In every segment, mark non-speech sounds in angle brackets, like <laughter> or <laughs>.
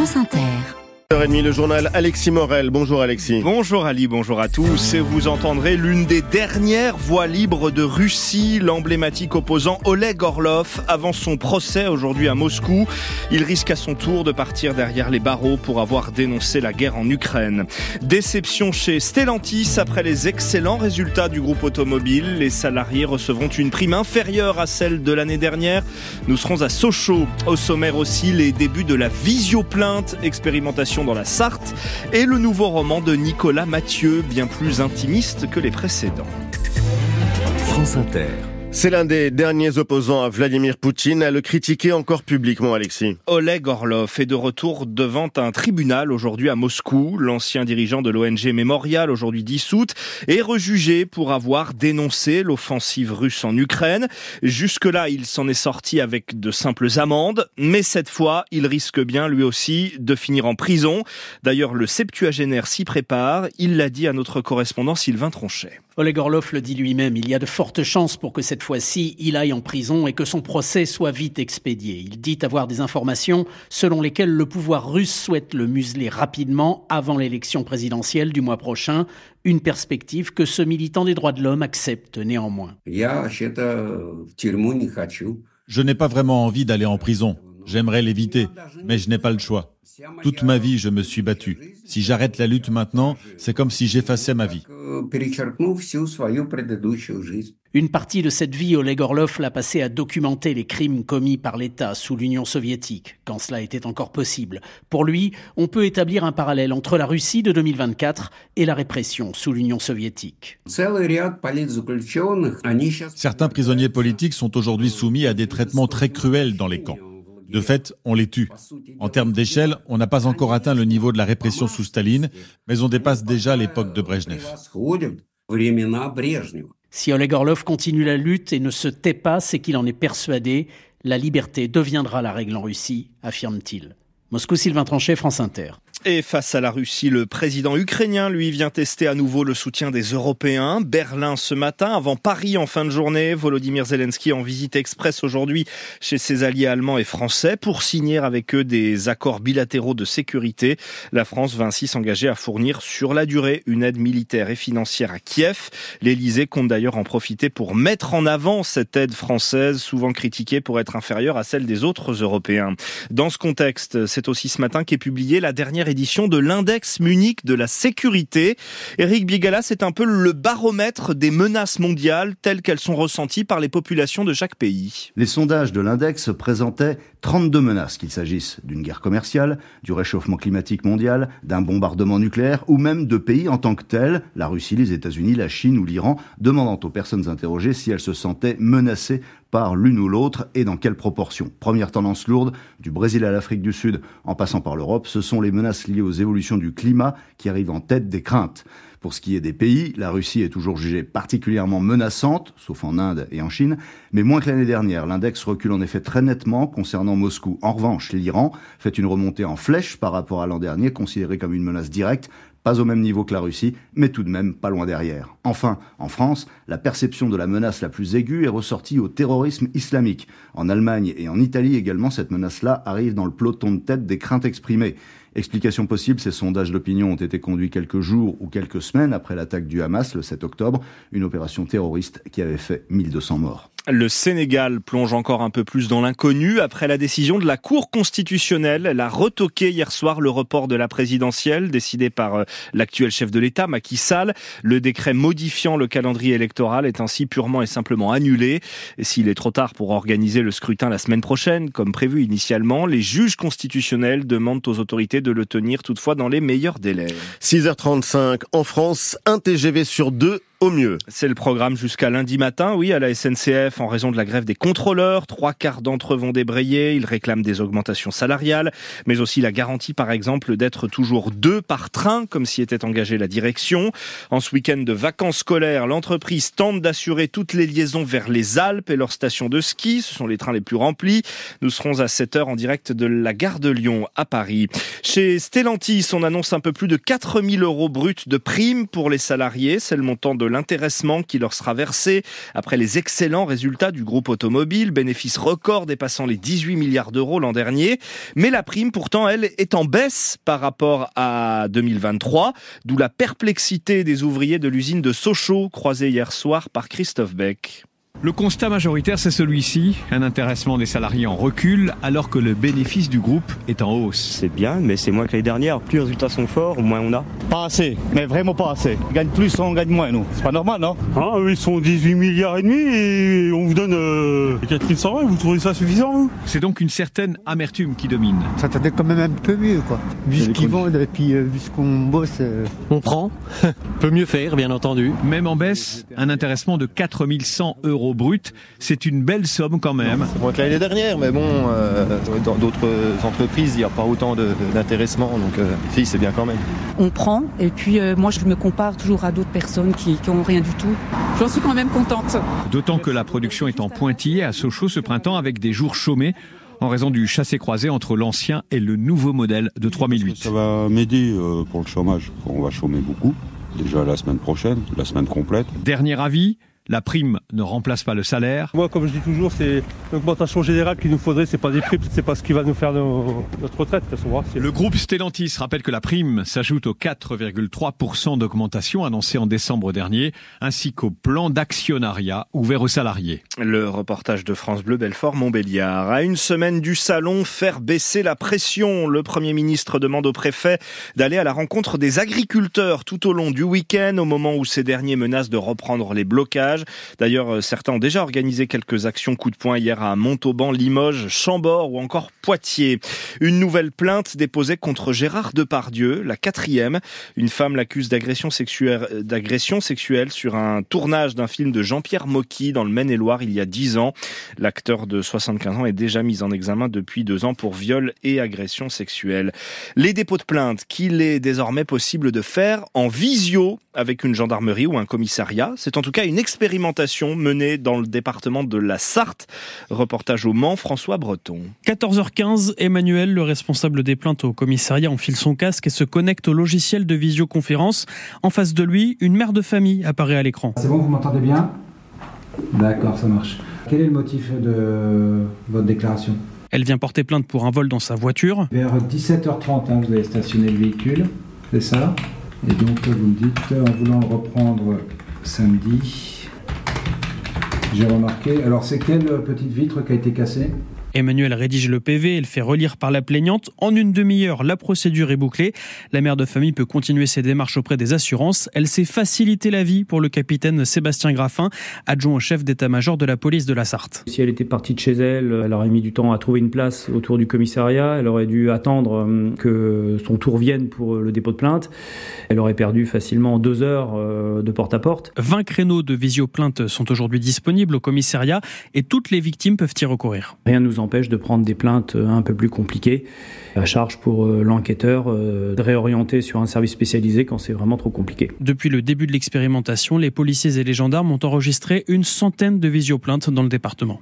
France Inter. H le journal Alexis Morel. Bonjour Alexis. Bonjour Ali, bonjour à tous. Et vous entendrez l'une des dernières voix libres de Russie, l'emblématique opposant Oleg Orlov, avant son procès aujourd'hui à Moscou. Il risque à son tour de partir derrière les barreaux pour avoir dénoncé la guerre en Ukraine. Déception chez Stellantis après les excellents résultats du groupe automobile. Les salariés recevront une prime inférieure à celle de l'année dernière. Nous serons à Sochaux. Au sommaire aussi les débuts de la visioplainte, expérimentation dans la Sarthe et le nouveau roman de Nicolas Mathieu, bien plus intimiste que les précédents. France Inter. C'est l'un des derniers opposants à Vladimir Poutine à le critiquer encore publiquement, Alexis. Oleg Orlov est de retour devant un tribunal aujourd'hui à Moscou. L'ancien dirigeant de l'ONG Memorial, aujourd'hui dissoute, est rejugé pour avoir dénoncé l'offensive russe en Ukraine. Jusque-là, il s'en est sorti avec de simples amendes, mais cette fois, il risque bien lui aussi de finir en prison. D'ailleurs, le septuagénaire s'y prépare. Il l'a dit à notre correspondant Sylvain Tronchet. Oleg Orlov le dit lui-même, il y a de fortes chances pour que cette fois-ci, il aille en prison et que son procès soit vite expédié. Il dit avoir des informations selon lesquelles le pouvoir russe souhaite le museler rapidement avant l'élection présidentielle du mois prochain, une perspective que ce militant des droits de l'homme accepte néanmoins. Je n'ai pas vraiment envie d'aller en prison. J'aimerais l'éviter, mais je n'ai pas le choix. Toute ma vie, je me suis battu. Si j'arrête la lutte maintenant, c'est comme si j'effaçais ma vie. Une partie de cette vie, Oleg Orlov l'a passé à documenter les crimes commis par l'État sous l'Union soviétique, quand cela était encore possible. Pour lui, on peut établir un parallèle entre la Russie de 2024 et la répression sous l'Union soviétique. Certains prisonniers politiques sont aujourd'hui soumis à des traitements très cruels dans les camps. De fait, on les tue. En termes d'échelle, on n'a pas encore atteint le niveau de la répression sous Staline, mais on dépasse déjà l'époque de Brejnev. Si Oleg Orlov continue la lutte et ne se tait pas, c'est qu'il en est persuadé. La liberté deviendra la règle en Russie, affirme-t-il. Moscou, Sylvain Tranchet, France Inter. Et face à la Russie, le président ukrainien, lui, vient tester à nouveau le soutien des Européens. Berlin ce matin, avant Paris en fin de journée. Volodymyr Zelensky en visite express aujourd'hui chez ses alliés allemands et français pour signer avec eux des accords bilatéraux de sécurité. La France va ainsi s'engager à fournir sur la durée une aide militaire et financière à Kiev. L'Elysée compte d'ailleurs en profiter pour mettre en avant cette aide française, souvent critiquée pour être inférieure à celle des autres Européens. Dans ce contexte, c'est aussi ce matin qu'est publiée la dernière édition de l'index Munich de la sécurité. Eric Bigala, c'est un peu le baromètre des menaces mondiales telles qu'elles sont ressenties par les populations de chaque pays. Les sondages de l'index présentaient 32 menaces, qu'il s'agisse d'une guerre commerciale, du réchauffement climatique mondial, d'un bombardement nucléaire ou même de pays en tant que tels, la Russie, les États-Unis, la Chine ou l'Iran, demandant aux personnes interrogées si elles se sentaient menacées par l'une ou l'autre et dans quelle proportion. Première tendance lourde, du Brésil à l'Afrique du Sud en passant par l'Europe, ce sont les menaces liées aux évolutions du climat qui arrivent en tête des craintes. Pour ce qui est des pays, la Russie est toujours jugée particulièrement menaçante, sauf en Inde et en Chine, mais moins que l'année dernière. L'index recule en effet très nettement concernant Moscou. En revanche, l'Iran fait une remontée en flèche par rapport à l'an dernier, considéré comme une menace directe, pas au même niveau que la Russie, mais tout de même pas loin derrière. Enfin, en France, la perception de la menace la plus aiguë est ressortie au terrorisme islamique. En Allemagne et en Italie également, cette menace-là arrive dans le peloton de tête des craintes exprimées. Explication possible, ces sondages d'opinion ont été conduits quelques jours ou quelques semaines après l'attaque du Hamas le 7 octobre, une opération terroriste qui avait fait 1200 morts. Le Sénégal plonge encore un peu plus dans l'inconnu après la décision de la Cour constitutionnelle. Elle a retoqué hier soir le report de la présidentielle décidé par euh, l'actuel chef de l'État, Macky Sall. Le décret modifiant le calendrier électoral est ainsi purement et simplement annulé. S'il est trop tard pour organiser le scrutin la semaine prochaine, comme prévu initialement, les juges constitutionnels demandent aux autorités de le tenir toutefois dans les meilleurs délais. 6h35 en France, un TGV sur deux au mieux. C'est le programme jusqu'à lundi matin, oui, à la SNCF, en raison de la grève des contrôleurs. Trois quarts d'entre eux vont débrayer. Ils réclament des augmentations salariales, mais aussi la garantie, par exemple, d'être toujours deux par train, comme s'y était engagée la direction. En ce week-end de vacances scolaires, l'entreprise tente d'assurer toutes les liaisons vers les Alpes et leurs stations de ski. Ce sont les trains les plus remplis. Nous serons à 7 heures en direct de la gare de Lyon à Paris. Chez Stellantis, on annonce un peu plus de 4000 euros bruts de primes pour les salariés. C'est le montant de l'intéressement qui leur sera versé après les excellents résultats du groupe automobile, bénéfice record dépassant les 18 milliards d'euros l'an dernier. Mais la prime, pourtant, elle, est en baisse par rapport à 2023, d'où la perplexité des ouvriers de l'usine de Sochaux, croisée hier soir par Christophe Beck. Le constat majoritaire, c'est celui-ci. Un intéressement des salariés en recul, alors que le bénéfice du groupe est en hausse. C'est bien, mais c'est moins que l'année dernière. Plus les résultats sont forts, moins on a. Pas assez, mais vraiment pas assez. On gagne plus, on gagne moins, nous. C'est pas normal, non? Ah, ils sont 18 milliards et demi et on vous donne euh, 4120. Vous trouvez ça suffisant, vous? C'est donc une certaine amertume qui domine. Ça t'attendait quand même un peu mieux, quoi. Vu ce qu'ils vendent et puis euh, vu ce qu'on bosse. euh, On prend. <laughs> Peut mieux faire, bien entendu. Même en baisse, un intéressement de 4100 euros brut, c'est une belle somme quand même. C'est moins que l'année dernière, mais bon, euh, dans d'autres entreprises, il n'y a pas autant d'intéressement, donc euh, si, c'est bien quand même. on prend et puis euh, moi je me compare toujours à d'autres personnes qui, qui ont rien du tout. J'en suis quand même contente. D'autant que la production est en pointillé à Sochaux ce printemps avec des jours chômés en raison du chassé-croisé entre l'ancien et le nouveau modèle de 3008. Ça va m'aider euh, pour le chômage. On va chômer beaucoup. Déjà la semaine prochaine, la semaine complète. Dernier avis, la prime ne remplace pas le salaire. Moi, comme je dis toujours, c'est l'augmentation générale qu'il nous faudrait. C'est pas des primes, c'est pas ce qui va nous faire nos- notre retraite. De toute façon, c'est- Le groupe Stellantis rappelle que la prime s'ajoute aux 4,3% d'augmentation annoncée en décembre dernier, ainsi qu'au plan d'actionnariat ouvert aux salariés. Le reportage de France Bleu Belfort Montbéliard. À une semaine du salon, faire baisser la pression. Le Premier ministre demande au préfet d'aller à la rencontre des agriculteurs tout au long du week-end, au moment où ces derniers menacent de reprendre les blocages. D'ailleurs, euh, certains ont déjà organisé quelques actions coup de poing hier à Montauban, Limoges, Chambord ou encore Poitiers. Une nouvelle plainte déposée contre Gérard Depardieu, la quatrième. Une femme l'accuse d'agression sexuelle, sexuelle sur un tournage d'un film de Jean-Pierre Mocky dans le Maine-et-Loire il y a 10 ans. L'acteur de 75 ans est déjà mis en examen depuis deux ans pour viol et agression sexuelle. Les dépôts de plainte qu'il est désormais possible de faire en visio avec une gendarmerie ou un commissariat. C'est en tout cas une expérimentation menée dans le département de la Sarthe. Reportage au Mans, François Breton. 14h15, Emmanuel, le responsable des plaintes au commissariat, enfile son casque et se connecte au logiciel de visioconférence. En face de lui, une mère de famille apparaît à l'écran. C'est bon, vous m'entendez bien? D'accord, ça marche. Quel est le motif de votre déclaration? Elle vient porter plainte pour un vol dans sa voiture. Vers 17h30, hein, vous avez stationné le véhicule, c'est ça? Et donc vous me dites, en voulant le reprendre samedi, j'ai remarqué. Alors c'est quelle petite vitre qui a été cassée? Emmanuel rédige le PV et le fait relire par la plaignante. En une demi-heure, la procédure est bouclée. La mère de famille peut continuer ses démarches auprès des assurances. Elle s'est facilité la vie pour le capitaine Sébastien Graffin, adjoint au chef d'état-major de la police de la Sarthe. Si elle était partie de chez elle, elle aurait mis du temps à trouver une place autour du commissariat. Elle aurait dû attendre euh, que son tour vienne pour le dépôt de plainte. Elle aurait perdu facilement deux heures euh, de porte à porte. 20 créneaux de visioplainte sont aujourd'hui disponibles au commissariat et toutes les victimes peuvent y recourir. Rien ne empêche de prendre des plaintes euh, un peu plus compliquées, à charge pour euh, l'enquêteur euh, de réorienter sur un service spécialisé quand c'est vraiment trop compliqué. Depuis le début de l'expérimentation, les policiers et les gendarmes ont enregistré une centaine de visioplaintes dans le département.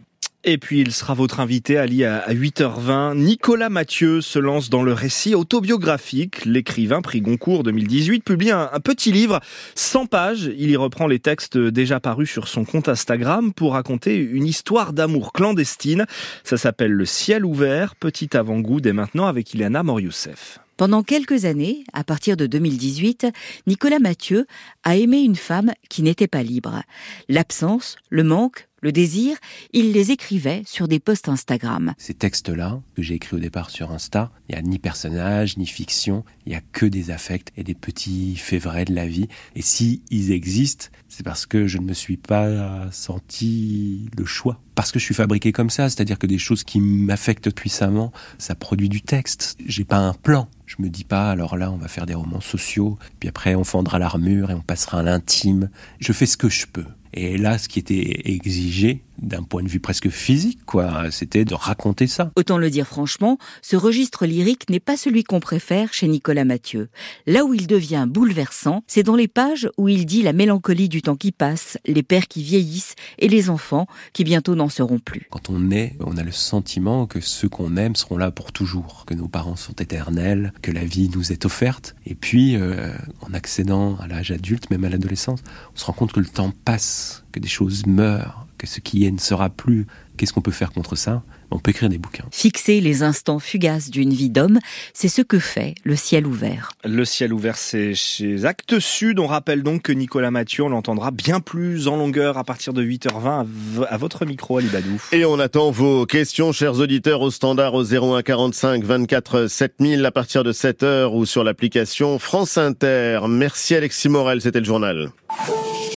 Et puis il sera votre invité Ali à 8h20. Nicolas Mathieu se lance dans le récit autobiographique. L'écrivain prix Goncourt 2018 publie un, petit livre 100 pages. Il y reprend les textes déjà parus sur son compte Instagram pour raconter une histoire d'amour clandestine. Ça s'appelle Le ciel ouvert. Petit avant-goût dès maintenant avec Ileana Morioussef. Pendant quelques années, à partir de 2018, Nicolas Mathieu a aimé une femme qui n'était pas libre. L'absence, le manque, le désir, il les écrivait sur des posts Instagram. Ces textes-là, que j'ai écrits au départ sur Insta, il n'y a ni personnage, ni fiction, il n'y a que des affects et des petits faits vrais de la vie. Et si ils existent, c'est parce que je ne me suis pas senti le choix. Parce que je suis fabriqué comme ça, c'est-à-dire que des choses qui m'affectent puissamment, ça produit du texte. J'ai pas un plan. Je me dis pas, alors là, on va faire des romans sociaux, puis après on fendra l'armure et on passera à l'intime. Je fais ce que je peux. Et là, ce qui était exigé d'un point de vue presque physique, quoi, c'était de raconter ça. Autant le dire franchement, ce registre lyrique n'est pas celui qu'on préfère chez Nicolas Mathieu. Là où il devient bouleversant, c'est dans les pages où il dit la mélancolie du temps qui passe, les pères qui vieillissent et les enfants qui bientôt n'en seront plus. Quand on est, on a le sentiment que ceux qu'on aime seront là pour toujours, que nos parents sont éternels, que la vie nous est offerte. Et puis, euh, en accédant à l'âge adulte, même à l'adolescence, on se rend compte que le temps passe, que des choses meurent, que ce qui est ne sera plus. Qu'est-ce qu'on peut faire contre ça? On peut écrire des bouquins. Fixer les instants fugaces d'une vie d'homme, c'est ce que fait le ciel ouvert. Le ciel ouvert, c'est chez Actes Sud. On rappelle donc que Nicolas Mathieu, on l'entendra bien plus en longueur à partir de 8h20 à, votre micro, Ali Badou. Et on attend vos questions, chers auditeurs, au standard au 01 45 24 7000 à partir de 7h ou sur l'application France Inter. Merci Alexis Morel, c'était le journal.